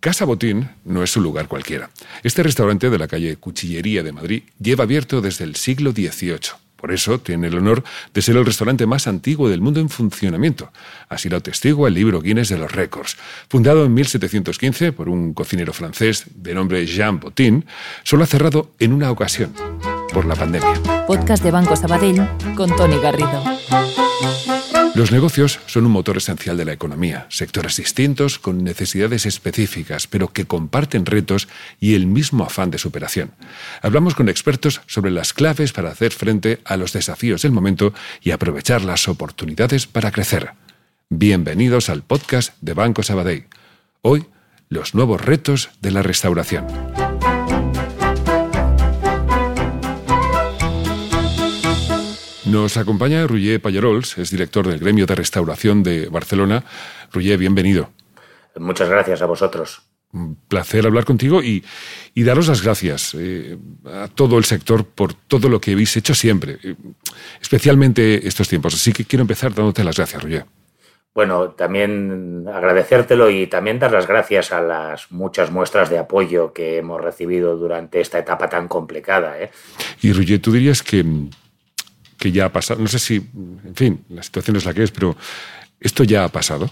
Casa Botín no es un lugar cualquiera. Este restaurante de la calle Cuchillería de Madrid lleva abierto desde el siglo XVIII. Por eso tiene el honor de ser el restaurante más antiguo del mundo en funcionamiento. Así lo atestigua el libro Guinness de los Récords. Fundado en 1715 por un cocinero francés de nombre Jean Botin, solo ha cerrado en una ocasión, por la pandemia. Podcast de Banco Sabadell con Tony Garrido. Los negocios son un motor esencial de la economía, sectores distintos con necesidades específicas, pero que comparten retos y el mismo afán de superación. Hablamos con expertos sobre las claves para hacer frente a los desafíos del momento y aprovechar las oportunidades para crecer. Bienvenidos al podcast de Banco Sabadell. Hoy, los nuevos retos de la restauración. Nos acompaña Roger Pallarols, es director del Gremio de Restauración de Barcelona. Roger, bienvenido. Muchas gracias a vosotros. Un placer hablar contigo y, daros las gracias eh, a todo el sector por todo lo que habéis hecho siempre, eh, especialmente estos tiempos. Así que quiero empezar dándote las gracias, Roger. Bueno, también agradecértelo y también dar las gracias a las muchas muestras de apoyo que hemos recibido durante esta etapa tan complicada. ¿eh? Y Roger, tú dirías que que ya ha pasado. No sé si, en fin, la situación es la que es, pero ¿esto ya ha pasado?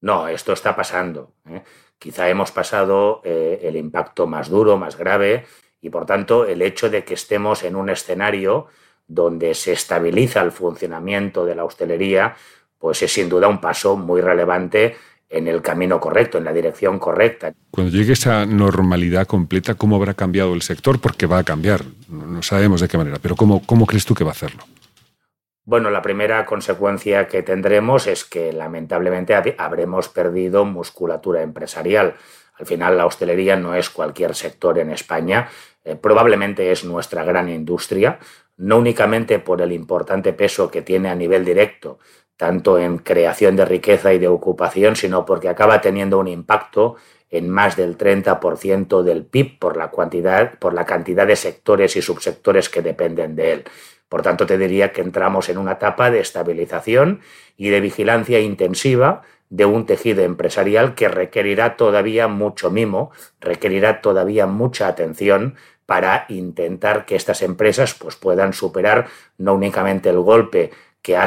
No, esto está pasando. ¿eh? Quizá hemos pasado eh, el impacto más duro, más grave, y por tanto el hecho de que estemos en un escenario donde se estabiliza el funcionamiento de la hostelería, pues es sin duda un paso muy relevante en el camino correcto, en la dirección correcta. Cuando llegue esa normalidad completa, ¿cómo habrá cambiado el sector? Porque va a cambiar, sabemos de qué manera, pero ¿cómo, cómo crees tú que va a hacerlo? Bueno, la primera consecuencia que tendremos es que lamentablemente habremos perdido musculatura empresarial. Al final la hostelería no es cualquier sector en España, eh, probablemente es nuestra gran industria, no únicamente por el importante peso que tiene a nivel directo, tanto en creación de riqueza y de ocupación, sino porque acaba teniendo un impacto en más del 30% del PIB por la, cantidad, por la cantidad de sectores y subsectores que dependen de él. Por tanto, te diría que entramos en una etapa de estabilización y de vigilancia intensiva de un tejido empresarial que requerirá todavía mucho mimo, requerirá todavía mucha atención para intentar que estas empresas pues, puedan superar no únicamente el golpe que ha,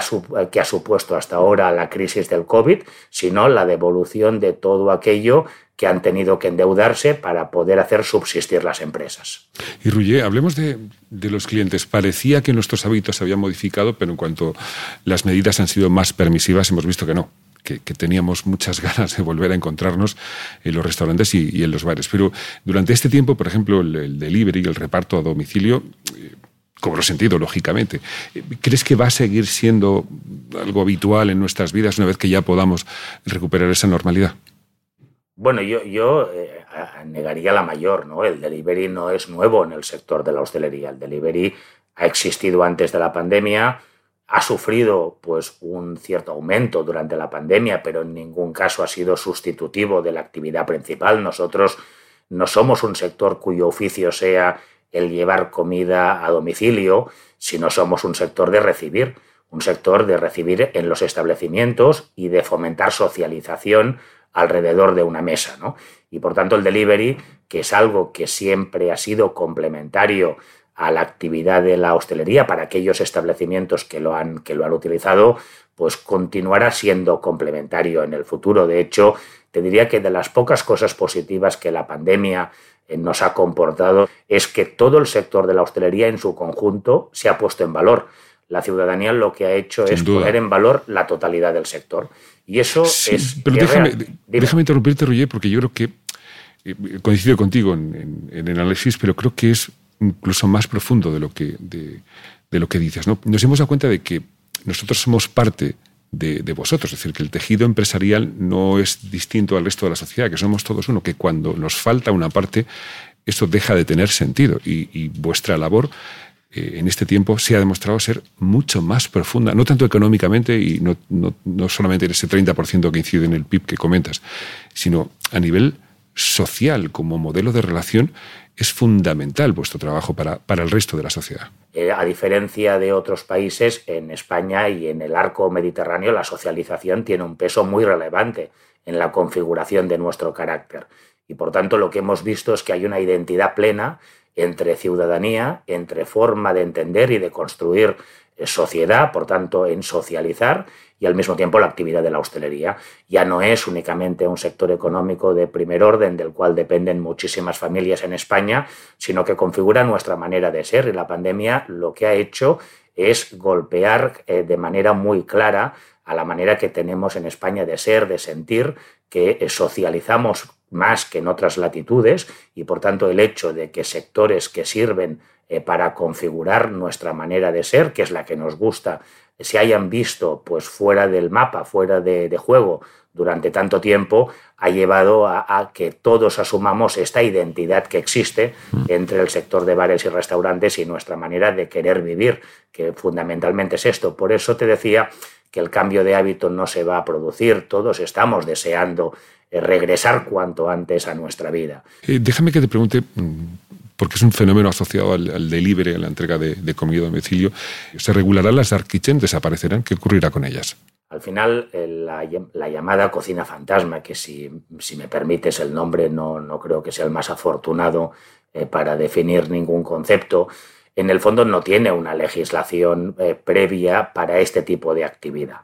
que ha supuesto hasta ahora la crisis del COVID, sino la devolución de todo aquello que han tenido que endeudarse para poder hacer subsistir las empresas. Y Ruye, hablemos de, los clientes. Parecía que nuestros hábitos se habían modificado, pero en cuanto las medidas han sido más permisivas, hemos visto que no. Que, teníamos muchas ganas de volver a encontrarnos en los restaurantes y, en los bares. Pero durante este tiempo, por ejemplo, el, el delivery, el reparto a domicilio, eh, cobró sentido, lógicamente. ¿Crees que va a seguir siendo algo habitual en nuestras vidas una vez que ya podamos recuperar esa normalidad? Bueno, yo, yo eh, negaría la mayor, ¿no? El delivery no es nuevo en el sector de la hostelería. El delivery ha existido antes de la pandemia, ha sufrido pues un cierto aumento durante la pandemia, pero en ningún caso ha sido sustitutivo de la actividad principal. Nosotros no somos un sector cuyo oficio sea el llevar comida a domicilio, si no somos un sector de recibir, un sector de recibir en los establecimientos y de fomentar socialización alrededor de una mesa. ¿no? Y por tanto el delivery, que es algo que siempre ha sido complementario a la actividad de la hostelería para aquellos establecimientos que lo han, que lo han utilizado, pues continuará siendo complementario en el futuro. De hecho, te diría que de las pocas cosas positivas que la pandemia eh, nos ha comportado es que todo el sector de la hostelería en su conjunto se ha puesto en valor. La ciudadanía lo que ha hecho es poner en valor la totalidad del sector. Y eso es. Pero déjame, déjame, interrumpirte, Roger, porque yo creo que eh, coincido contigo en, el análisis, pero creo que es incluso más profundo de lo que, de, lo que dices. ¿no? Nos hemos dado cuenta de que nosotros somos parte de, vosotros. Es decir, que el tejido empresarial no es distinto al resto de la sociedad, que somos todos uno, que cuando nos falta una parte, eso deja de tener sentido. Y, vuestra labor en este tiempo se ha demostrado ser mucho más profunda, no tanto económicamente y no, no, no solamente en ese 30% que incide en el PIB que comentas, sino a nivel social como modelo de relación es fundamental vuestro trabajo para, para el resto de la sociedad. Eh, a diferencia de otros países, en España y en el arco mediterráneo la socialización tiene un peso muy relevante en la configuración de nuestro carácter. Y por tanto lo que hemos visto es que hay una identidad plena entre ciudadanía, entre forma de entender y de construir eh, sociedad, por tanto en socializar y al mismo tiempo la actividad de la hostelería. Ya no es únicamente un sector económico de primer orden del cual dependen muchísimas familias en España, sino que configura nuestra manera de ser y la pandemia lo que ha hecho es golpear eh, de manera muy clara a la manera que tenemos en España de ser, de sentir, que eh, socializamos más que en otras latitudes y por tanto el hecho de que sectores que sirven eh, para configurar nuestra manera de ser, que es la que nos gusta se hayan visto pues fuera del mapa, fuera de, juego durante tanto tiempo, ha llevado a, que todos asumamos esta identidad que existe mm. entre el sector de bares y restaurantes y nuestra manera de querer vivir, que fundamentalmente es esto. Por eso te decía que el cambio de hábito no se va a producir, todos estamos deseando regresar cuanto antes a nuestra vida. Eh, déjame que te pregunte, mm, porque es un fenómeno asociado al, delivery, a la entrega de, comida a domicilio. ¿Se regularán las dark kitchen? ¿Desaparecerán? ¿Qué ocurrirá con ellas? Al final, la, llamada cocina fantasma, que si, me permites el nombre, no, no, creo que sea el más afortunado eh, para definir ningún concepto, en el fondo no tiene una legislación eh, previa para este tipo de actividad.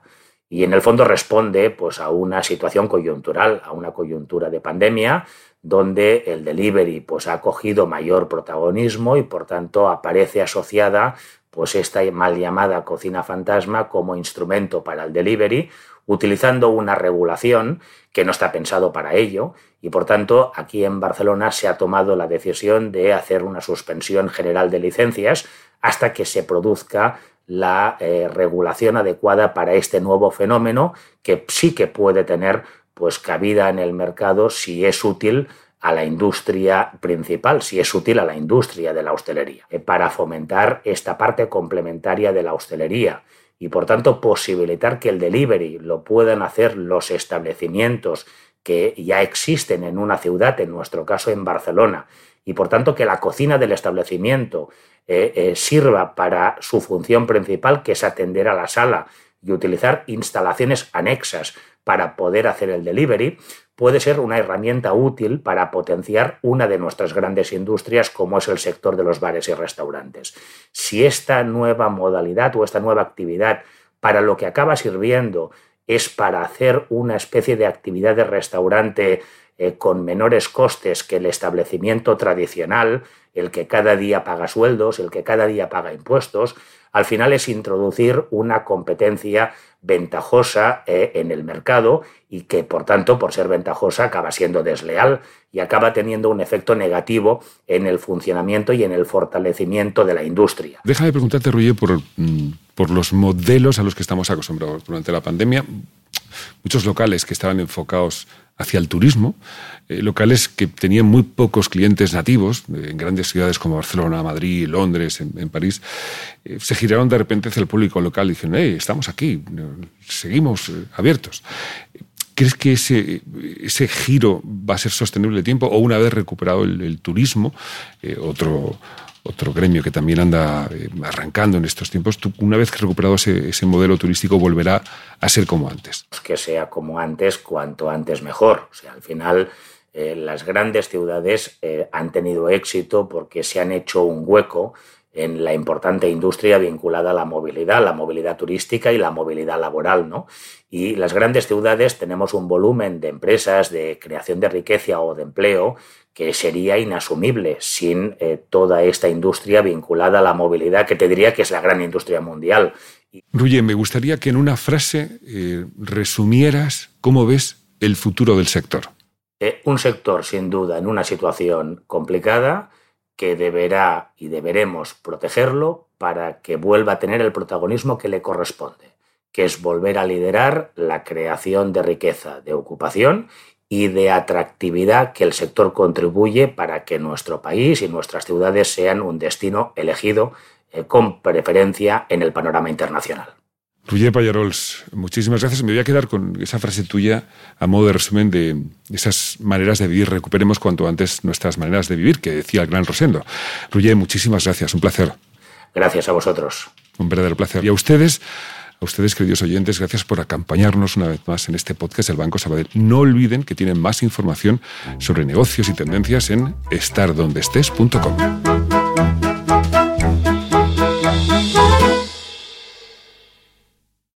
Y en el fondo responde pues, a una situación coyuntural, a una coyuntura de pandemia, donde el delivery pues, ha cogido mayor protagonismo y por tanto aparece asociada pues, esta mal llamada cocina fantasma como instrumento para el delivery, utilizando una regulación que no está pensado para ello y por tanto aquí en Barcelona se ha tomado la decisión de hacer una suspensión general de licencias hasta que se produzca la eh, regulación adecuada para este nuevo fenómeno que sí que puede tener pues cabida en el mercado si es útil a la industria principal, si es útil a la industria de la hostelería, eh, para fomentar esta parte complementaria de la hostelería y por tanto posibilitar que el delivery lo puedan hacer los establecimientos que ya existen en una ciudad, en nuestro caso en Barcelona, y por tanto que la cocina del establecimiento eh, eh, sirva para su función principal, que es atender a la sala y utilizar instalaciones anexas para poder hacer el delivery, puede ser una herramienta útil para potenciar una de nuestras grandes industrias como es el sector de los bares y restaurantes. Si esta nueva modalidad o esta nueva actividad para lo que acaba sirviendo es para hacer una especie de actividad de restaurante eh, con menores costes que el establecimiento tradicional, el que cada día paga sueldos, el que cada día paga impuestos, al final es introducir una competencia ventajosa eh, en el mercado y que, por tanto, por ser ventajosa, acaba siendo desleal y acaba teniendo un efecto negativo en el funcionamiento y en el fortalecimiento de la industria. Déjame preguntarte, Roger, por, mm, por los modelos a los que estamos acostumbrados durante la pandemia. Muchos locales que estaban enfocados hacia el turismo, eh, locales que tenían muy pocos clientes nativos, eh, en grandes ciudades como Barcelona, Madrid, Londres, en, París, eh, se giraron de repente hacia el público local y dijeron, hey, estamos aquí, seguimos abiertos. ¿Crees que ese, ese, giro va a ser sostenible de tiempo o una vez recuperado el, turismo, otro, otro gremio que también anda arrancando en estos tiempos, una vez que recuperado ese, ese, modelo turístico volverá a ser como antes? Que sea como antes, cuanto antes mejor. O sea, al final eh, las grandes ciudades eh, han tenido éxito porque se han hecho un hueco en la importante industria vinculada a la movilidad, la movilidad turística y la movilidad laboral. ¿no? Y las grandes ciudades tenemos un volumen de empresas, de creación de riqueza o de empleo que sería inasumible sin eh, toda esta industria vinculada a la movilidad, que te diría que es la gran industria mundial. Ruye, me gustaría que en una frase resumieras cómo ves el futuro del sector. Eh, un sector, sin duda, en una situación complicada que deberá y deberemos protegerlo para que vuelva a tener el protagonismo que le corresponde. que es volver a liderar la creación de riqueza, de ocupación y de atractividad que el sector contribuye para que nuestro país y nuestras ciudades sean un destino elegido eh, con preferencia en el panorama internacional. Ruye Payarols, muchísimas gracias. Me voy a quedar con esa frase tuya a modo de resumen de esas maneras de vivir. Recuperemos cuanto antes nuestras maneras de vivir, que decía el gran Rosendo. Ruye, muchísimas gracias. Un placer. Gracias a vosotros. Un verdadero placer. Y a ustedes, a ustedes, queridos oyentes, gracias por acompañarnos una vez más en este podcast del Banco Sabadell. No olviden que tienen más información sobre negocios y tendencias en estardondestes.com.